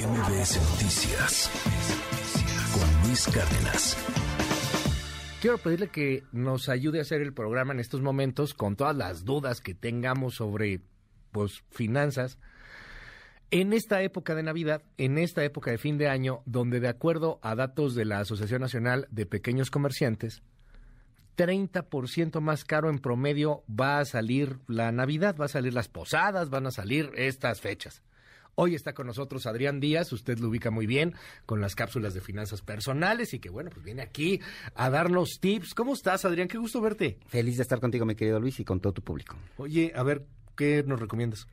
MBS Noticias con Luis Cárdenas. Quiero pedirle que nos ayude a hacer el programa en estos momentos con todas las dudas que tengamos sobre pues finanzas en esta época de Navidad, en esta época de fin de año, donde de acuerdo a datos de la Asociación Nacional de Pequeños Comerciantes, 30% más caro en promedio va a salir la Navidad, va a salir las posadas, van a salir estas fechas. Hoy está con nosotros Adrián Díaz, usted lo ubica muy bien con las cápsulas de finanzas personales y que bueno, pues viene aquí a darnos tips. ¿Cómo estás, Adrián? Qué gusto verte. Feliz de estar contigo, mi querido Luis, y con todo tu público. Oye, a ver, ¿qué nos recomiendas?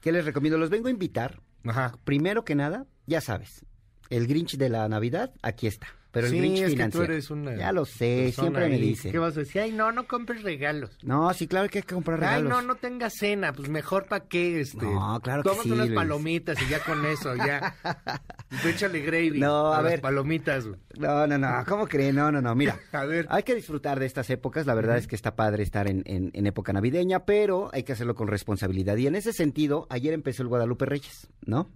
¿Qué les recomiendo? Los vengo a invitar. Ajá. Primero que nada, ya sabes, el Grinch de la Navidad, aquí está. Pero el Sí, Grinch es que tú financiero. eres una ya lo sé, siempre me dice. ¿Qué vas a decir? Ay, no, no compres regalos. No, sí, claro que hay que comprar Ay, regalos. no, no tengas cena, pues mejor para qué, este. No, claro que sí, unas Luis. palomitas y ya con eso, ya. Tú échale gravy No, a ver. palomitas, güey. No, no, no, ¿cómo creen? No, no, no, mira. A ver. Hay que disfrutar de estas épocas, la verdad es que está padre estar en, en- en época navideña, pero hay que hacerlo con responsabilidad. Y en ese sentido, ayer empezó el Guadalupe Reyes, ¿no?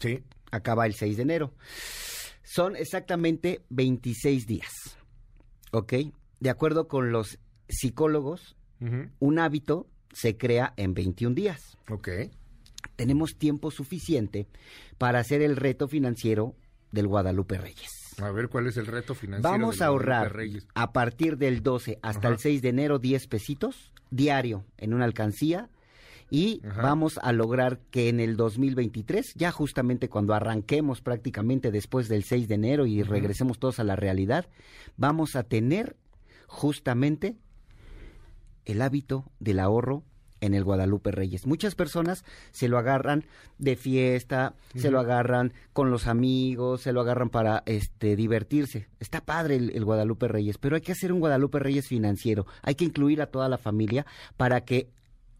Sí. acaba el 6 de enero. Son exactamente 26 días. ¿Ok? De acuerdo con los psicólogos, un hábito se crea en 21 días. Ok. Tenemos tiempo suficiente para hacer el reto financiero del Guadalupe Reyes. A ver, ¿cuál es el reto financiero? Vamos a ahorrar Reyes? a partir del 12 hasta Ajá. el 6 de enero 10 pesitos diario en una alcancía y Ajá. vamos a lograr que en el 2023, ya justamente cuando arranquemos prácticamente después del 6 de enero y regresemos todos a la realidad, vamos a tener justamente el hábito del ahorro en el Guadalupe Reyes. Muchas personas se lo agarran de fiesta, se lo agarran con los amigos, se lo agarran para este divertirse. Está padre el, el Guadalupe Reyes, pero hay que hacer un Guadalupe Reyes financiero. Hay que incluir a toda la familia para que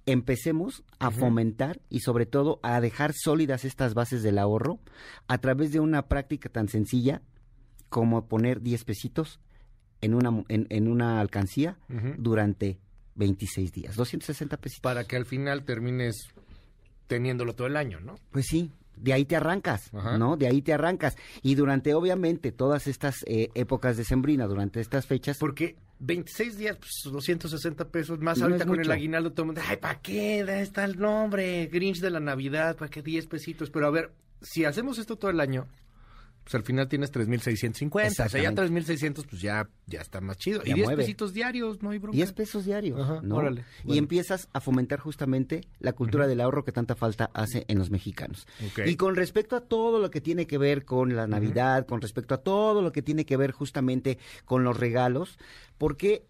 empecemos a fomentar y sobre todo a dejar sólidas estas bases del ahorro a través de una práctica tan sencilla como poner 10 pesitos en una, en, en una alcancía durante 26 días, 260 pesitos. Para que al final termines teniéndolo todo el año, ¿no? Pues sí, de ahí te arrancas, Ajá. ¿no? De ahí te arrancas. Y durante, obviamente, todas estas eh, épocas de sembrina, durante estas fechas, Porque 26 días, pues 260 pesos más. No Ahorita con el aguinaldo todo el mundo, ay, ¿para qué? Está el nombre, Grinch de la Navidad, ¿para qué 10 pesitos? Pero a ver, si hacemos esto todo el año, pues al final tienes 3.650. O sea, ya Exactamente. 3.600, pues ya, ya está más chido. Ya y 10 mueve. pesitos diarios, no hay bronca. 10 pesos diarios, Ajá, ¿no? órale, Y bueno. empiezas a fomentar justamente la cultura del ahorro que tanta falta hace en los mexicanos. Y con respecto a todo lo que tiene que ver con la Navidad, con respecto a todo lo que tiene que ver justamente con los regalos, porque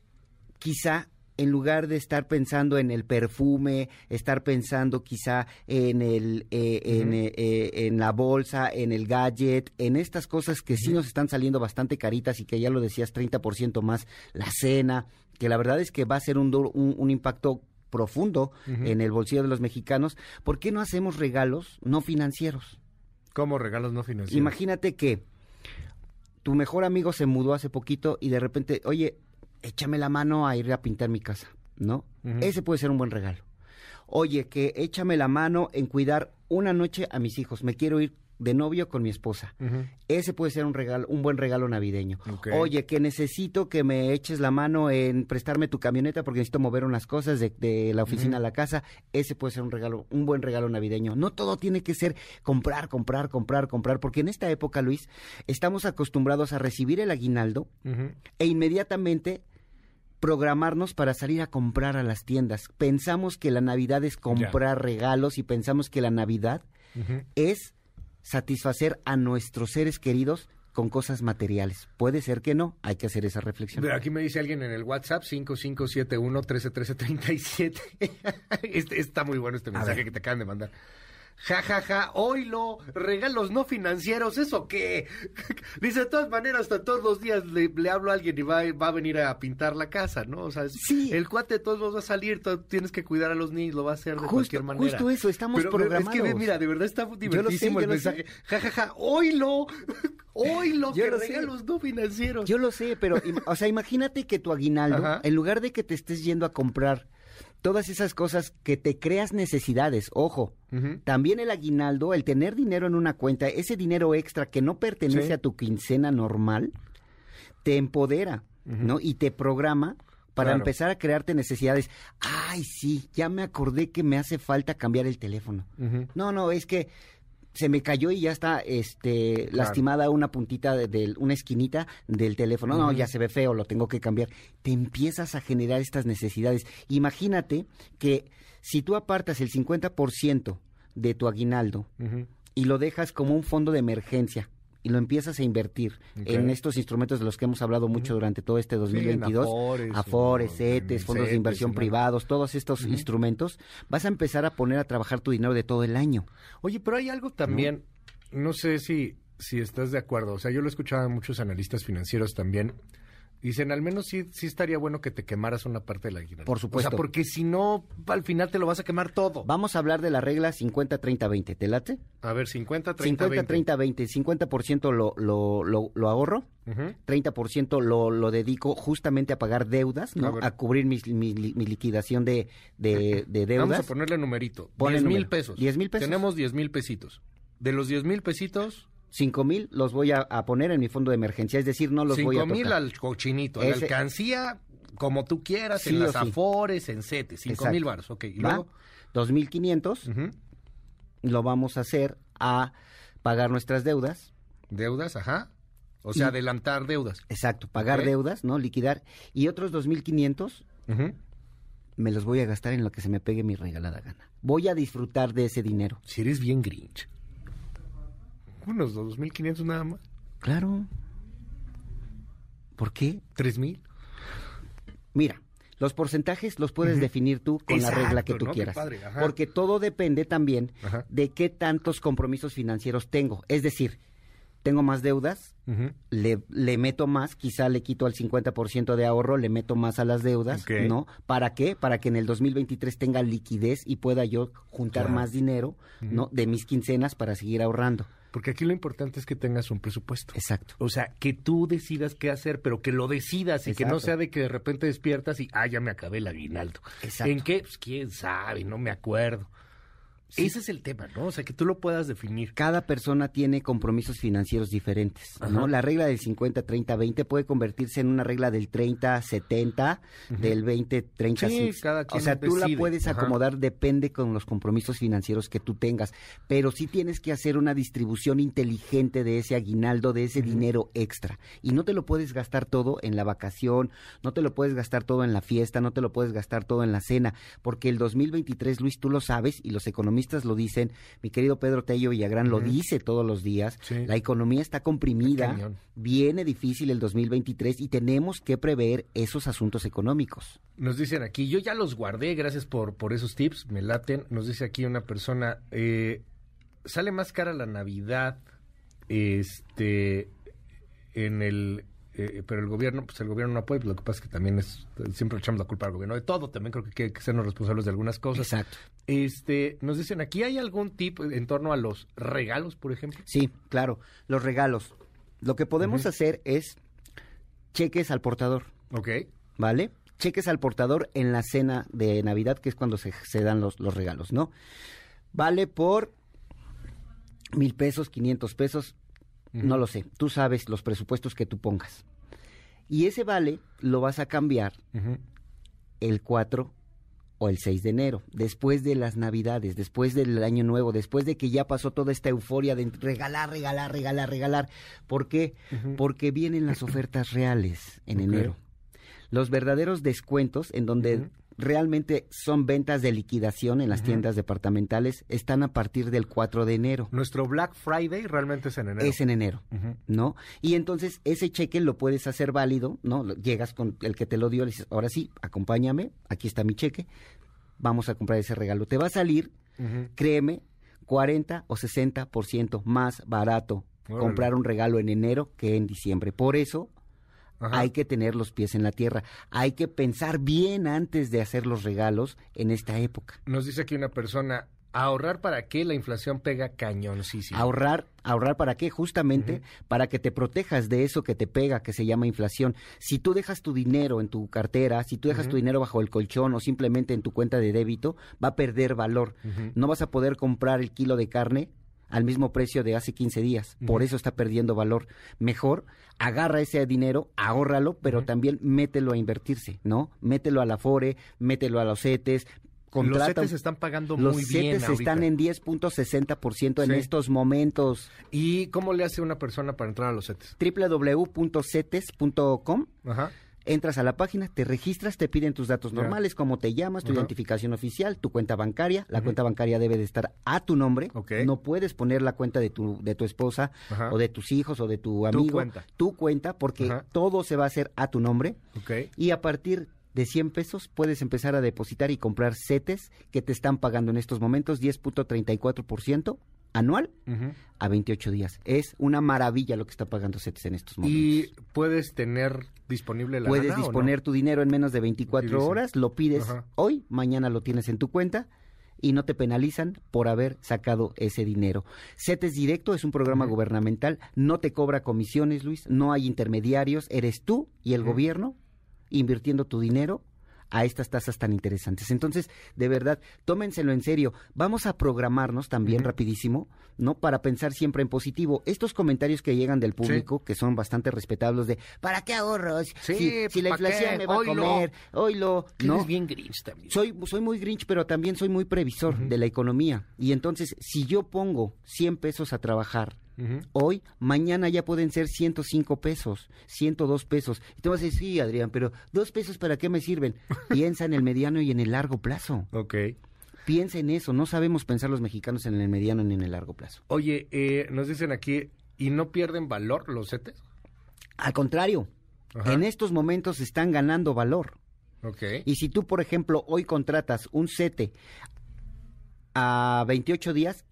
quizá en lugar de estar pensando en el perfume, estar pensando quizá en el eh, en, eh, eh, en la bolsa, en el gadget, en estas cosas que sí nos están saliendo bastante caritas y que ya lo decías 30% más la cena, que la verdad es que va a ser un duro- un, un impacto profundo en el bolsillo de los mexicanos, ¿por qué no hacemos regalos no financieros? ¿Cómo regalos no financieros? Imagínate que tu mejor amigo se mudó hace poquito y de repente, oye, échame la mano a ir a pintar mi casa, ¿no? Ese puede ser un buen regalo. Oye, que échame la mano en cuidar una noche a mis hijos. Me quiero ir de novio con mi esposa. Ese puede ser un regalo, un buen regalo navideño. Oye, que necesito que me eches la mano en prestarme tu camioneta porque necesito mover unas cosas de, de la oficina a la casa. Ese puede ser un regalo, un buen regalo navideño. No todo tiene que ser comprar, comprar, comprar, comprar, porque en esta época, Luis, estamos acostumbrados a recibir el aguinaldo e inmediatamente programarnos para salir a comprar a las tiendas. Pensamos que la Navidad es comprar regalos y pensamos que la Navidad es satisfacer a nuestros seres queridos con cosas materiales. Puede ser que no, hay que hacer esa reflexión. Mira, aquí me dice alguien en el WhatsApp 5571-131337. este, está muy bueno este mensaje que te acaban de mandar. Ja, ja, ja, oílo, regalos no financieros, ¿eso qué? Dice, de todas maneras, hasta todos los días le, le hablo a alguien y va, va a venir a pintar la casa, ¿no? O sea, Sí. el cuate de todos modos va a salir, tú tienes que cuidar a los niños, lo va a hacer de Justo- cualquier manera. justo eso, estamos pero, pero Es que, programados. mira, de verdad está lo sé, divertísimo yo el lo sé. Ja, ja, ja, oílo, Yo que lo sé. regalos no financieros. Yo lo sé, pero, o sea, imagínate que tu aguinaldo, Ajá. en lugar de que te estés yendo a comprar todas esas cosas que te creas necesidades, ojo, también el aguinaldo, el tener dinero en una cuenta, ese dinero extra que no pertenece Sí. a tu quincena normal, te empodera, ¿no? Y te programa para Claro. empezar a crearte necesidades. Ay, sí, ya me acordé que me hace falta cambiar el teléfono. No, no, es que se me cayó y ya está este lastimada una puntita de, de- una esquinita del teléfono. No, ya se ve feo, lo tengo que cambiar. Te empiezas a generar estas necesidades. Imagínate que si tú apartas el 50% de tu aguinaldo y lo dejas como un fondo de emergencia y lo empiezas a invertir en estos instrumentos de los que hemos hablado mucho durante todo este 2022, Afores, Afores, o CETES, fondos de inversión privados, todos estos instrumentos, vas a empezar a poner a trabajar tu dinero de todo el año. Oye, pero hay algo también, no sé si, si estás de acuerdo, o sea, yo lo he escuchado a muchos analistas financieros también, dicen, al menos sí, sí estaría bueno que te quemaras una parte de la aguinaldo. Por supuesto. O sea, porque si no, al final te lo vas a quemar todo. Vamos a hablar de la regla 50-30-20, ¿te late? A ver, 50, 30, 20. 50-30-20, 50% lo, lo, lo, lo ahorro, Ujú. 30% lo, lo dedico justamente a pagar deudas, A ¿no? ver. A, cubrir mis- mi, mi liquidación de, de, de deudas. Vamos a ponerle numerito. Ponle 10 mil pesos. 10 mil pesos. Tenemos 10 mil pesitos. De los 10 mil pesitos, 5 mil los voy a, a poner en mi fondo de emergencia, es decir, no los voy a 5 mil tocar. al cochinito, a la alcancía, como tú quieras, Sí en las sí. afores, en 5 Exacto. mil baros. Ok, y ¿Va? luego... 2.500 Ujú. lo vamos a hacer a pagar nuestras deudas. Deudas, ajá. O sea, Y- adelantar deudas. Exacto, pagar deudas, ¿no? Liquidar. Y otros 2.500 Ujú. me los voy a gastar en lo que se me pegue mi regalada gana. Voy a disfrutar de ese dinero. Si eres bien grinch. Unos 2.500 nada más. Claro. ¿Por qué? ¿3.000? Mira, los porcentajes los puedes definir tú con Exacto, la regla que tú quieras. padre. Porque todo depende también Ajá. de qué tantos compromisos financieros tengo. Es decir, tengo más deudas, le, le meto más, quizá le quito al 50% de ahorro, le meto más a las deudas. ¿no? ¿Para qué? Para que en el 2023 tenga liquidez y pueda yo juntar Claro. más dinero, ¿no? De mis quincenas para seguir ahorrando. Porque aquí lo importante es que tengas un presupuesto. Exacto. O sea, que tú decidas qué hacer, pero que lo decidas y que no sea de que de repente despiertas y, ah, ya me acabé el aguinaldo. Exacto. ¿En qué? Pues quién sabe, no me acuerdo. Sí. Ese es el tema, ¿no? O sea, que tú lo puedas definir. Cada persona tiene compromisos financieros diferentes, ¿no? La regla del 50, 30, 20 puede convertirse en una regla del 30, 70, del 20, 30, Sí, 60. cada O quien sea, tú la puedes Ajá. acomodar, depende con los compromisos financieros que tú tengas, pero sí tienes que hacer una distribución inteligente de ese aguinaldo, de ese dinero extra. Y no te lo puedes gastar todo en la vacación, no te lo puedes gastar todo en la fiesta, no te lo puedes gastar todo en la cena, porque el 2023, Luis, tú lo sabes y los economistas lo dicen, mi querido Pedro Tello Villagrán lo dice todos los días, Sí. la economía está comprimida, viene difícil el 2023 y tenemos que prever esos asuntos económicos. Nos dicen aquí, yo ya los guardé, gracias por, por esos tips, me laten. Nos dice aquí una persona, eh, sale más cara la Navidad, este, en el, eh, pero el gobierno, pues el gobierno no puede, lo que pasa es que también es, siempre echamos la culpa al gobierno de todo, también creo que hay que sernos responsables de algunas cosas. Exacto. Este, nos dicen, ¿aquí hay algún tip en torno a los regalos, por ejemplo? Sí, claro, los regalos. Lo que podemos hacer es cheques al portador, Ok. ¿vale? Cheques al portador en la cena de Navidad, que es cuando se, se dan los, los regalos, ¿no? Vale por mil pesos, quinientos pesos, no lo sé. Tú sabes los presupuestos que tú pongas. Y ese vale lo vas a cambiar el 4 o el 6 de enero, después de las Navidades, después del Año Nuevo, después de que ya pasó toda esta euforia de regalar, regalar, regalar, regalar. ¿Por qué? Porque vienen las ofertas reales en enero. Los verdaderos descuentos en donde. Realmente son ventas de liquidación en las tiendas departamentales están a partir del 4 de enero. Nuestro Black Friday realmente es en enero. Es en enero. ¿no? Y entonces ese cheque lo puedes hacer válido, ¿no? Llegas con el que te lo dio, le dices, ahora sí, acompáñame, aquí está mi cheque, vamos a comprar ese regalo. Te va a salir, créeme, 40 o 60% más barato Órale. comprar un regalo en enero que en diciembre. Por eso Ajá. hay que tener los pies en la tierra, hay que pensar bien antes de hacer los regalos en esta época. Nos dice aquí una persona, ¿Ahorrar para qué? La inflación pega cañoncísimo. Ahorrar, ahorrar para qué? Justamente para que te protejas de eso que te pega, que se llama inflación. Si tú dejas tu dinero en tu cartera, si tú dejas tu dinero bajo el colchón o simplemente en tu cuenta de débito, va a perder valor. No vas a poder comprar el kilo de carne al mismo precio de hace 15 días. Por eso está perdiendo valor. Mejor agarra ese dinero, ahórralo, pero también mételo a invertirse, ¿no? Mételo a la FORE, mételo a los CETES, los CETES están pagando los muy bien. Los CETES están en 10.60% en estos momentos. ¿Y cómo le hace una persona para entrar a los CETES? www.cetes.com. Ajá. Entras a la página, te registras, te piden tus datos normales, como te llamas, tu identificación oficial, tu cuenta bancaria. La cuenta bancaria debe de estar a tu nombre. No puedes poner la cuenta de tu, de tu esposa o de tus hijos o de tu amigo. Tu cuenta. Tu cuenta, porque todo se va a hacer a tu nombre. Y a partir de 100 pesos puedes empezar a depositar y comprar CETES que te están pagando en estos momentos 10.34% anual a 28 días. Es una maravilla lo que está pagando CETES en estos momentos. ¿Y puedes tener disponible la Puedes disponer tu dinero en menos de 24 horas, lo pides hoy, mañana lo tienes en tu cuenta y no te penalizan por haber sacado ese dinero. CETES Directo es un programa gubernamental, no te cobra comisiones, Luis, no hay intermediarios, eres tú y el gobierno invirtiendo tu dinero a estas tasas tan interesantes. Entonces, de verdad, tómenselo en serio. Vamos a programarnos también rapidísimo, ¿no? Para pensar siempre en positivo. Estos comentarios que llegan del público, que son bastante respetables de ¿para qué ahorros? si, pues, la inflación me va a comer, oílo, ¿no? Es bien grinch también. Soy, soy muy grinch, pero también soy muy previsor de la economía. Y entonces, si yo pongo 100 pesos a trabajar Hoy, mañana ya pueden ser 105 pesos, 102 pesos. Y tú vas a decir, sí, Adrián, pero dos pesos para qué me sirven? Piensa en el mediano y en el largo plazo. Ok. Piensa en eso. No sabemos pensar los mexicanos en el mediano ni en el largo plazo. Oye, eh, nos dicen aquí, ¿y no pierden valor los CETES? Al contrario, en estos momentos están ganando valor. Okay. Y si tú, por ejemplo, hoy contratas un CETE a 28 días,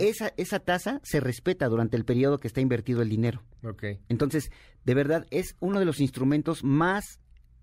esa, esa tasa se respeta durante el periodo que está invertido el dinero. Okay. Entonces, de verdad, es uno de los instrumentos más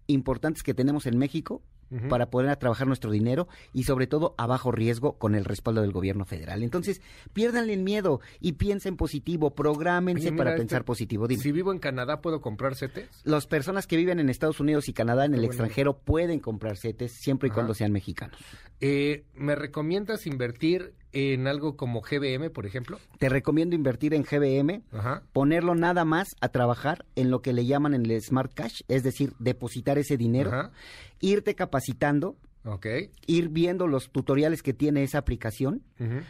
importantes que tenemos en México para poder trabajar nuestro dinero y sobre todo a bajo riesgo con el respaldo del gobierno federal. Entonces, piérdanle el miedo y piensen positivo, prográmense para este, pensar positivo. Si vivo en Canadá, ¿puedo comprar CETES? Las personas que viven en Estados Unidos y Canadá, en el extranjero, pueden comprar CETES siempre y cuando sean mexicanos. Eh, ¿Me recomiendas invertir en algo como GBM, por ejemplo? Te recomiendo invertir en GBM, ponerlo nada más a trabajar en lo que le llaman en el Smart Cash, es decir, depositar ese dinero, irte capacitando Okay. Ir viendo los tutoriales que tiene esa aplicación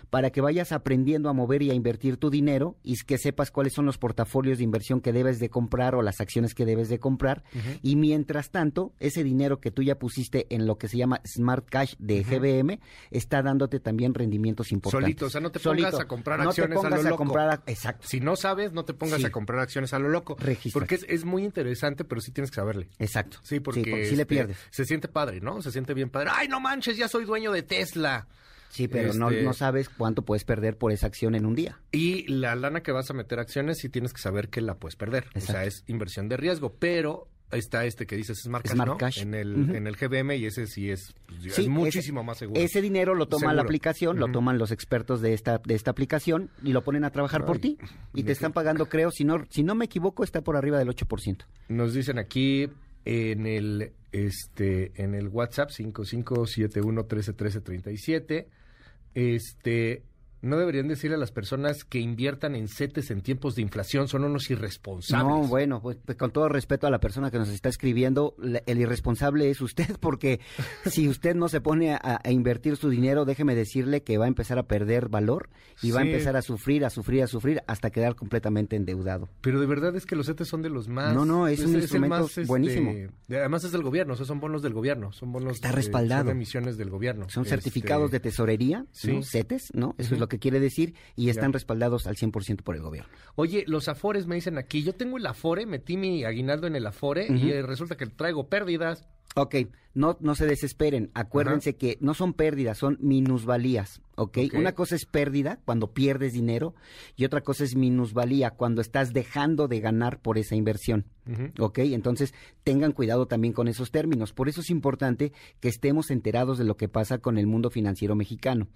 para que vayas aprendiendo a mover y a invertir tu dinero y que sepas cuáles son los portafolios de inversión que debes de comprar o las acciones que debes de comprar. Y mientras tanto, ese dinero que tú ya pusiste en lo que se llama Smart Cash de GBM está dándote también rendimientos importantes. Solito, o sea, no te pongas a comprar acciones a lo loco. comprar exacto. Si no sabes, no te pongas a comprar acciones a lo loco. Porque es, muy interesante, pero sí tienes que saberle. Exacto. Sí, porque, si le este, pierdes. Se siente padre, ¿no? Se siente bien padre ay, no manches, ya soy dueño de Tesla. Sí, pero no, este no, sabes cuánto puedes perder por esa acción en un día. Y la lana que vas a meter acciones sí tienes que saber que la puedes perder. O sea, es inversión de riesgo, pero está este que dices Smart Cash, Smart Cash. En, el, en el GBM y ese sí es, pues, muchísimo más seguro. Ese dinero lo toma la aplicación, lo toman los expertos de esta, de esta aplicación y lo ponen a trabajar por ti. Y te están pagando, creo, si no, si no me equivoco, está por arriba del 8%. Nos dicen aquí en el este en el WhatsApp 5571131337 este no deberían decirle a las personas que inviertan en CETES en tiempos de inflación, son unos irresponsables. No, bueno, pues, pues con todo respeto a la persona que nos está escribiendo, el irresponsable es usted, porque si usted no se pone a, invertir su dinero, déjeme decirle que va a empezar a perder valor y va a empezar a sufrir, a sufrir, a sufrir, hasta quedar completamente endeudado. Pero de verdad es que los CETES son de los más... No, no, es, un instrumento este, buenísimo. además es del gobierno, son bonos del gobierno, son bonos... Está respaldado. son emisiones del gobierno. Son certificados este, de tesorería, ¿no? CETES, ¿no? Eso es lo que quiere decir, y están respaldados al 100% por el gobierno. Oye, los afores me dicen aquí, yo tengo el afore, metí mi aguinaldo en el afore y eh, resulta que traigo pérdidas. Ok, no, no se desesperen. Acuérdense que no son pérdidas, son minusvalías. ¿ok? Ok. Una cosa es pérdida cuando pierdes dinero y otra cosa es minusvalía cuando estás dejando de ganar por esa inversión. Ujú. ¿Ok? Entonces tengan cuidado también con esos términos. Por eso es importante que estemos enterados de lo que pasa con el mundo financiero mexicano.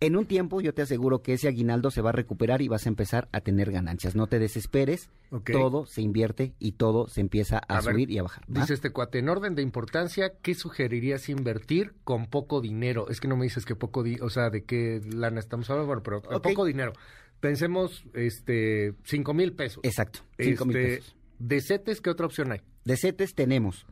En un tiempo yo te aseguro que ese aguinaldo se va a recuperar y vas a empezar a tener ganancias. No te desesperes, todo se invierte y todo se empieza a, A ver, subir y a bajar. ¿va? Dice este cuate, en orden de importancia, ¿qué sugerirías invertir con poco dinero? Es que no me dices que poco, di- o sea, de qué lana estamos hablando, bueno, pero Ok. poco dinero. Pensemos, este, cinco mil pesos. Exacto, cinco mil Este, pesos. De CETES, ¿qué otra opción hay? De CETES tenemos,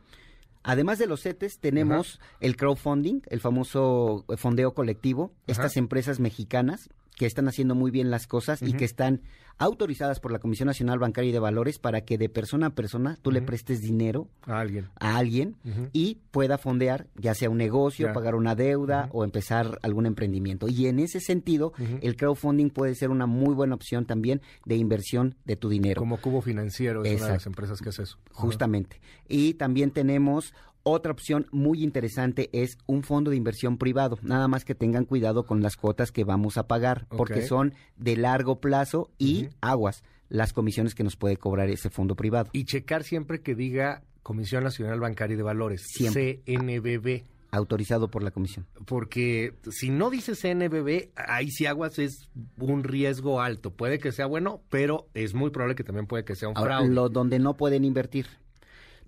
además de los CETES, tenemos el crowdfunding, el famoso eh, fondeo colectivo, estas empresas mexicanas que están haciendo muy bien las cosas y que están autorizadas por la Comisión Nacional Bancaria y de Valores para que de persona a persona tú le prestes dinero A alguien. a alguien y pueda fondear ya sea un negocio, pagar una deuda o empezar algún emprendimiento. Y en ese sentido, el crowdfunding puede ser una muy buena opción también de inversión de tu dinero. Como Cubo Financiero es una de las empresas que hace eso. Justamente. Y también tenemos otra opción muy interesante es un fondo de inversión privado. Nada más que tengan cuidado con las cuotas que vamos a pagar, porque son de largo plazo y aguas las comisiones que nos puede cobrar ese fondo privado. Y checar siempre que diga Comisión Nacional Bancaria y de Valores, Siempre. CNBB. Autorizado por la comisión. Porque si no dice CNBB, ahí si aguas es un riesgo alto. Puede que sea bueno, pero es muy probable que también puede que sea un Ahora, fraude. lo donde no pueden invertir.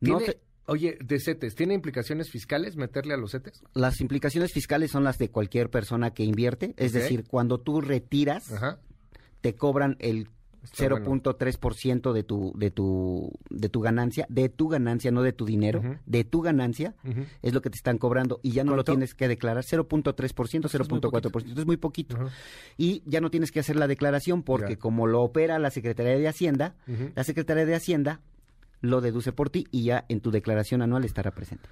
No ¿Tiene- te- Oye, de CETES, ¿tiene implicaciones fiscales meterle a los CETES? las implicaciones fiscales son las de cualquier persona que invierte, es decir, cuando tú retiras, Ajá. te cobran el Está bueno. 0.3% de tu de tu de tu ganancia, de tu ganancia, no de tu dinero, de tu ganancia es lo que te están cobrando y ya no lo tienes que declarar 0.3%, muy 0.4%, es muy poquito. Y ya no tienes que hacer la declaración porque Ya. como lo opera la Secretaría de Hacienda, la Secretaría de Hacienda lo deduce por ti y ya en tu declaración anual estará presente.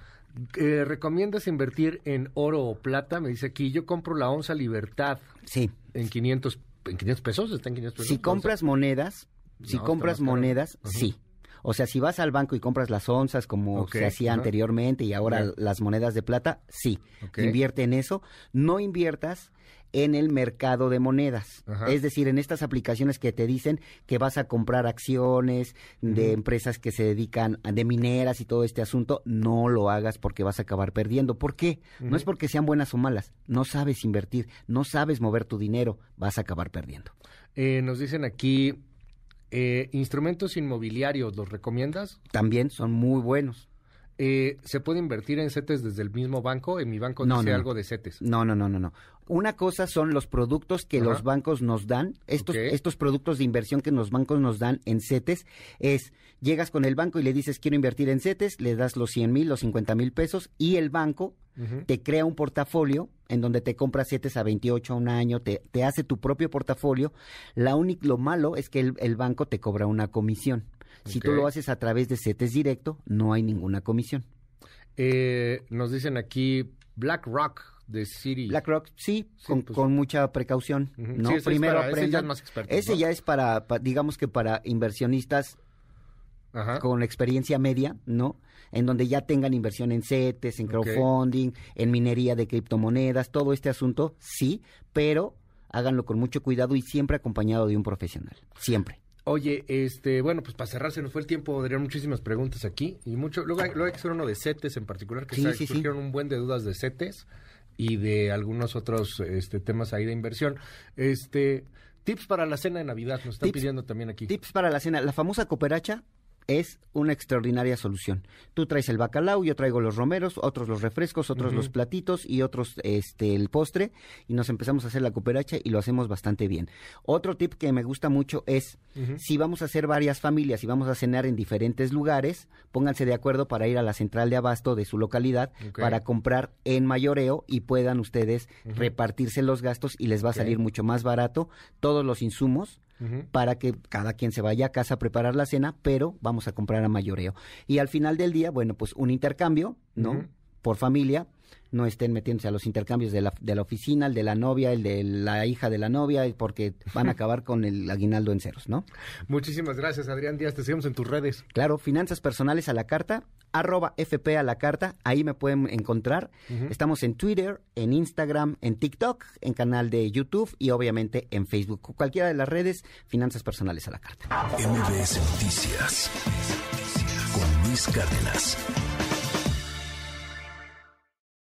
Eh, ¿Recomiendas invertir en oro o plata? Me dice aquí, yo compro la onza Libertad Sí, en 500, en 500 pesos, está en 500 pesos. si compras monedas, si compras monedas, sí. O sea, si vas al banco y compras las onzas como se hacía anteriormente y ahora las monedas de plata, sí. Invierte en eso. No inviertas en el mercado de monedas. Ajá. Es decir, en estas aplicaciones que te dicen que vas a comprar acciones de empresas que se dedican a de mineras y todo este asunto, no lo hagas porque vas a acabar perdiendo. ¿Por qué? No es porque sean buenas o malas. No sabes invertir, no sabes mover tu dinero, vas a acabar perdiendo. Eh, nos dicen aquí, eh, instrumentos inmobiliarios, ¿los recomiendas? También son muy buenos. Eh, ¿Se puede invertir en CETES desde el mismo banco? En mi banco No, dice no, algo de CETES. No, no, no, no, no. Una cosa son los productos que Ajá. los bancos nos dan, estos, estos productos de inversión que los bancos nos dan en CETES, es, llegas con el banco y le dices quiero invertir en CETES, le das los 100 mil, los 50 mil pesos y el banco te crea un portafolio en donde te compras CETES a 28 a un año, te, te hace tu propio portafolio. La única, lo malo es que el, el banco te cobra una comisión. Si tú lo haces a través de CETES directo, no hay ninguna comisión. Eh, nos dicen aquí BlackRock de City. BlackRock, sí, Sí, con, pues- con mucha precaución. ¿no? Sí, ese es Primero para- ese ya aprendan. es más experto, Ese ¿no? ya es para, pa- digamos que para inversionistas Ajá. con experiencia media, ¿no? En donde ya tengan inversión en CETES, en crowdfunding, en minería de criptomonedas, todo este asunto, sí, pero háganlo con mucho cuidado y siempre acompañado de un profesional. Siempre. Oye, este, bueno, pues para cerrar se nos fue el tiempo, Adrián, muchísimas preguntas aquí y mucho, luego hay, luego hay que hacer uno de CETES en particular, que Sí, sí, sí. surgieron un buen de dudas de CETES y de algunos otros este, temas ahí de inversión. Este, tips para la cena de Navidad, nos están Tips- pidiendo también aquí. Tips para la cena. La famosa cooperacha es una extraordinaria solución. Tú traes el bacalao, yo traigo los romeros, otros los refrescos, otros los platitos y otros este el postre y nos empezamos a hacer la cooperacha y lo hacemos bastante bien. Otro tip que me gusta mucho es si vamos a hacer varias familias y vamos a cenar en diferentes lugares, pónganse de acuerdo para ir a la central de abasto de su localidad para comprar en mayoreo y puedan ustedes repartirse los gastos y les va a salir mucho más barato todos los insumos Para que cada quien se vaya a casa a preparar la cena, pero vamos a comprar a mayoreo. Y al final del día, bueno, pues un intercambio, ¿no? Por familia, no estén metiéndose a los intercambios de la, de la oficina, el de la novia, el de la hija de la novia, porque van a acabar con el aguinaldo en ceros, ¿no? Muchísimas gracias, Adrián Díaz, te seguimos en tus redes. Claro, finanzas personales a la carta, arroba FP a la carta, ahí me pueden encontrar. Estamos en Twitter, en Instagram, en TikTok, en canal de YouTube y obviamente en Facebook. Cualquiera de las redes, Finanzas Personales a la carta. MBS Noticias con Luis Cárdenas.